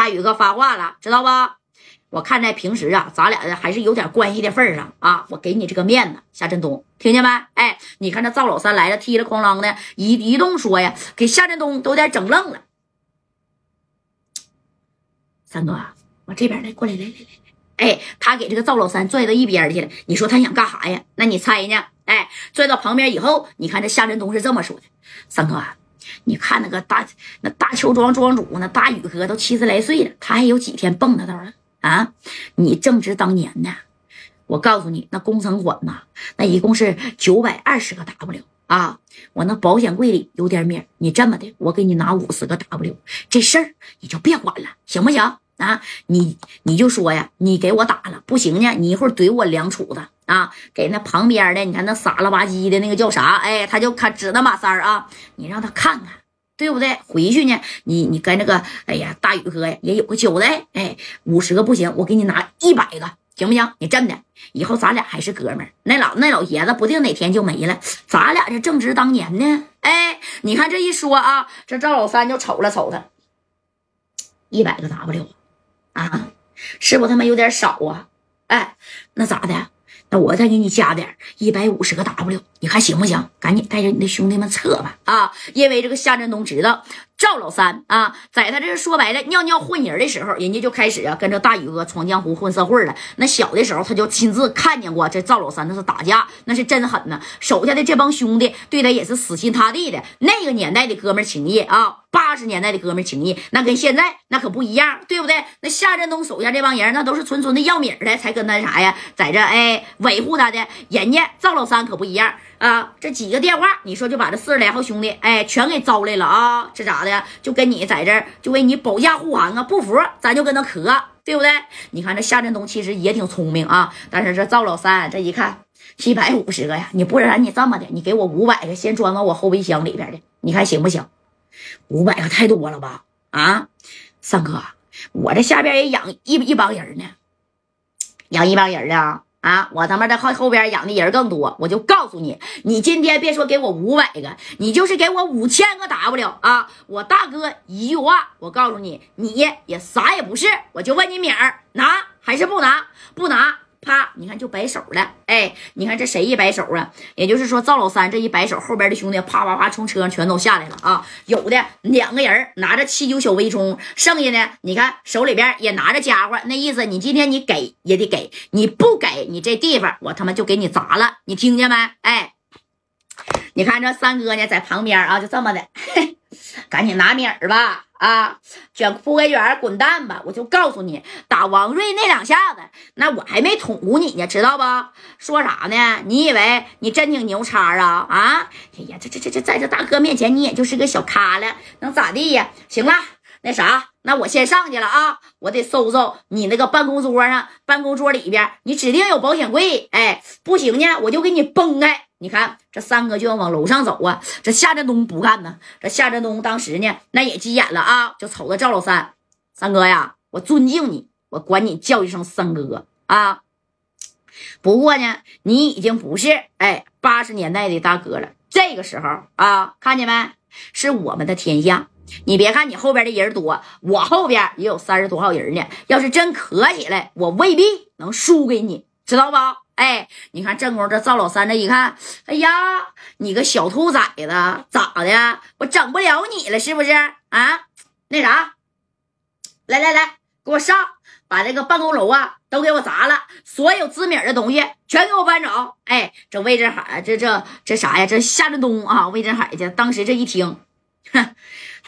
大宇哥发话了，知道吧？我看在平时啊，咱俩还是有点关系的份上啊，我给你这个面子，夏振东，听见没？哎，你看这赵老三来了，踢了哐啷的一一动说呀，给夏振东都有点整愣了。三哥，往这边来，过来，来来来来，哎，他给这个赵老三拽到一边去了。你说他想干啥呀？那你猜呢？哎，拽到旁边以后，你看这夏振东是这么说的：三哥，你看那个大那大邱庄庄主那大宇哥都七十来岁了，他还有几天蹦跶头了啊？你正值当年呢，我告诉你，那工程款呐，那一共是九百二十个 W 啊。我那保险柜里有点米，你这么的，我给你拿五十个 W，这事儿你就别管了，行不行？啊，你你就说呀，你给我打了不行呢，你一会儿怼我两杵子啊，给那旁边的，你看那傻了吧唧的那个叫啥？哎，他就看指那马三儿啊，你让他看看，对不对？回去呢，你你跟那个，哎呀，大宇哥呀也有个交代，哎，五十个不行，我给你拿一百个，行不行？你真的，以后咱俩还是哥们儿。那老那老爷子不定哪天就没了，咱俩这正值当年呢。哎，你看这一说啊，这赵老三就瞅了瞅他，一百个 W。啊，是不他妈有点少啊？哎，那咋的？那我再给你加点一百五十个 W，你看行不行？赶紧带着你的兄弟们撤吧！啊，因为这个夏振东知道赵老三啊，在他这说白了尿尿混人的时候，人家就开始啊跟着大宇哥闯江湖混社会了。那小的时候他就亲自看见过这赵老三那是打架，那是真狠呐！手下的这帮兄弟对他也是死心塌地的。那个年代的哥们情谊啊。八十年代的哥们情谊，那跟现在那可不一样，对不对？那夏振东手下这帮人，那都是纯纯的要米的，才跟他啥呀，在这哎维护他的。人家赵老三可不一样啊，这几个电话，你说就把这四十来号兄弟哎全给招来了啊，这咋的？就跟你在这就为你保驾护航啊，不服咱就跟他磕，对不对？你看这夏振东其实也挺聪明啊，但是这赵老三这一看七百五十个呀，你不然你这么的，你给我五百个，先装到我后备箱里边的，你看行不行？五百个太多了吧？啊，三哥，我这下边也养一一帮人呢，养一帮人呢。啊，我他妈在后后边养的人更多。我就告诉你，你今天别说给我五百个，你就是给我五千个 W 啊！我大哥一句话，我告诉你，你也啥也不是。我就问你名儿，拿还是不拿？不拿。啪！你看就摆手了，哎，你看这谁一摆手啊？也就是说赵老三这一摆手，后边的兄弟啪啪啪从车上全都下来了啊！有的两个人拿着七九小微冲，剩下的你看手里边也拿着家伙，那意思你今天你给也得给，你不给你这地方我他妈就给你砸了，你听见没？哎，你看这三哥呢在旁边啊，就这么的，赶紧拿米儿吧。啊，卷铺盖卷滚蛋吧！我就告诉你，打王瑞那两下子，那我还没捅咕你呢，知道不？说啥呢？你以为你真挺牛叉啊？啊！哎呀，这这这这，在这大哥面前，你也就是个小咖了，能咋地呀？行了，那啥，那我先上去了啊！我得搜搜你那个办公桌上，办公桌里边，你指定有保险柜。哎，不行呢，我就给你崩开。你看，这三哥就要往楼上走啊！这夏振东不干呢。这夏振东当时呢，那也急眼了啊，就瞅着赵老三，三哥呀，我尊敬你，我管你叫一声三哥啊。不过呢，你已经不是哎八十年代的大哥了。这个时候啊，看见没？是我们的天下。你别看你后边的人多，我后边也有三十多号人呢。要是真磕起来，我未必能输给你，知道不？哎，你看正宫这赵老三这一看，哎呀，你个小兔崽子，咋的？我整不了你了是不是啊？那啥，来来来，给我上，把这个办公楼啊都给我砸了，所有知米的东西全给我搬走。哎，这魏振海，这这这啥呀？这夏振东啊，魏振海去。当时这一听，哼，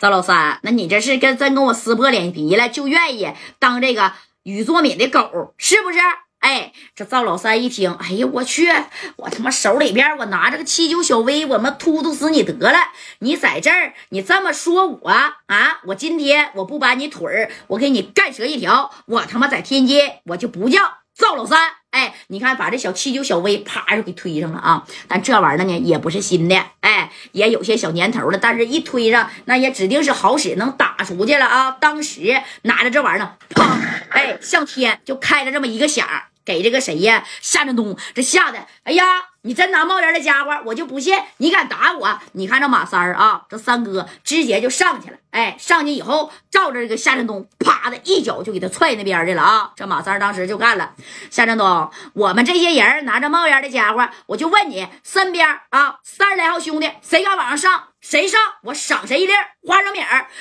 赵老三，那你这是跟真跟我撕破脸皮了，就愿意当这个禹作敏的狗，是不是？哎，这赵老三一听，哎呀，我去，我他妈手里边我拿着个七九小 V，我他妈突突死你得了！你在这儿，你这么说我啊？我今天我不把你腿儿，我给你干折一条！我他妈在天津，我就不叫赵老三。哎，你看，把这小七九小 V 啪就给推上了啊！但这玩意儿呢，也不是新的，哎，也有些小年头了。但是一推上，那也指定是好使，能打出去了啊！当时拿着这玩意儿，砰，哎，向天就开了这么一个响。给这个谁呀？夏振东这吓得，哎呀，你真拿冒烟的家伙，我就不信你敢打我！你看这马三儿啊，这三哥直接就上去了。哎，上去以后，照着这个夏振东，啪的一脚就给他踹那边去了啊！这马三当时就干了。夏振东，我们这些人拿着冒烟的家伙，我就问你，身边啊三十来号兄弟，谁敢往上上？谁上我赏谁一粒花生米，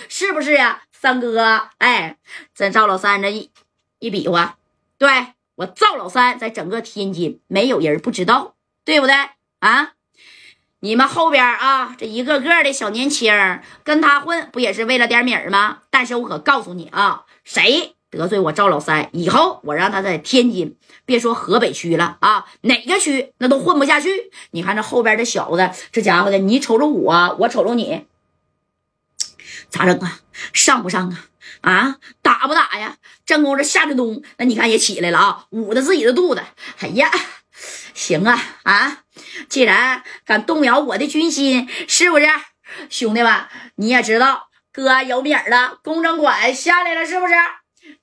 是不是呀？三哥，哎，这赵老三这一一比划，对我赵老三在整个天津没有人不知道。对不对啊？你们后边啊，这一个个的小年轻跟他混，不也是为了点米吗？但是我可告诉你啊，谁得罪我赵老三，以后我让他在天津，别说河北区了啊，哪个区那都混不下去。你看这后边这小子，这家伙的，你瞅瞅我，我瞅瞅你，咋整啊？上不上啊？啊，打不打呀？正宫这夏振东，那你看也起来了啊，捂着自己的肚子，哎呀！行啊啊！既然敢动摇我的军心，是不是兄弟们？你也知道哥有米儿了，工程款下来了，是不是？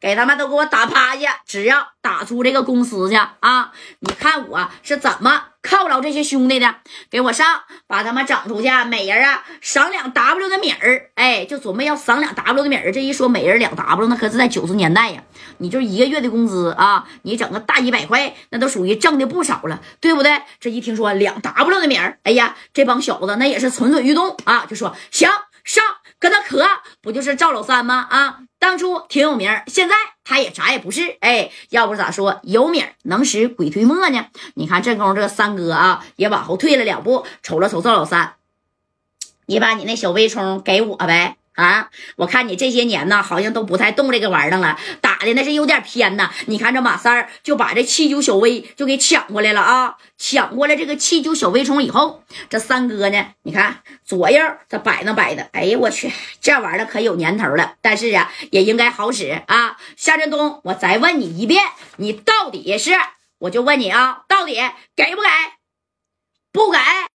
给他们都给我打趴下！只要打出这个公司去啊！你看我是怎么犒劳这些兄弟的？给我上，把他们整出去，每人啊赏两 W 的米儿！哎，就准备要赏两 W 的米儿。这一说每人两 W，那可是在九十年代呀！你就一个月的工资啊，你整个大几百块，那都属于挣的不少了，对不对？这一听说两 W 的米儿，哎呀，这帮小子那也是蠢蠢欲动啊，就说行上。跟他磕不就是赵老三吗？啊，当初挺有名，现在他也啥也不是。哎，要不咋说有米能使鬼推磨呢？你看这功夫，这三哥啊也往后退了两步，瞅了瞅赵老三，你把你那小微冲给我呗。啊！我看你这些年呢，好像都不太动这个玩意儿了，打的那是有点偏呐。你看这马三儿就把这七九小微就给抢过来了啊！抢过来这个七九小微冲以后，这三哥呢，你看左右这摆弄摆的，哎呀我去，这玩意儿可有年头了。但是啊，也应该好使啊。夏振东，我再问你一遍，你到底是，我就问你啊，到底给不给？不给。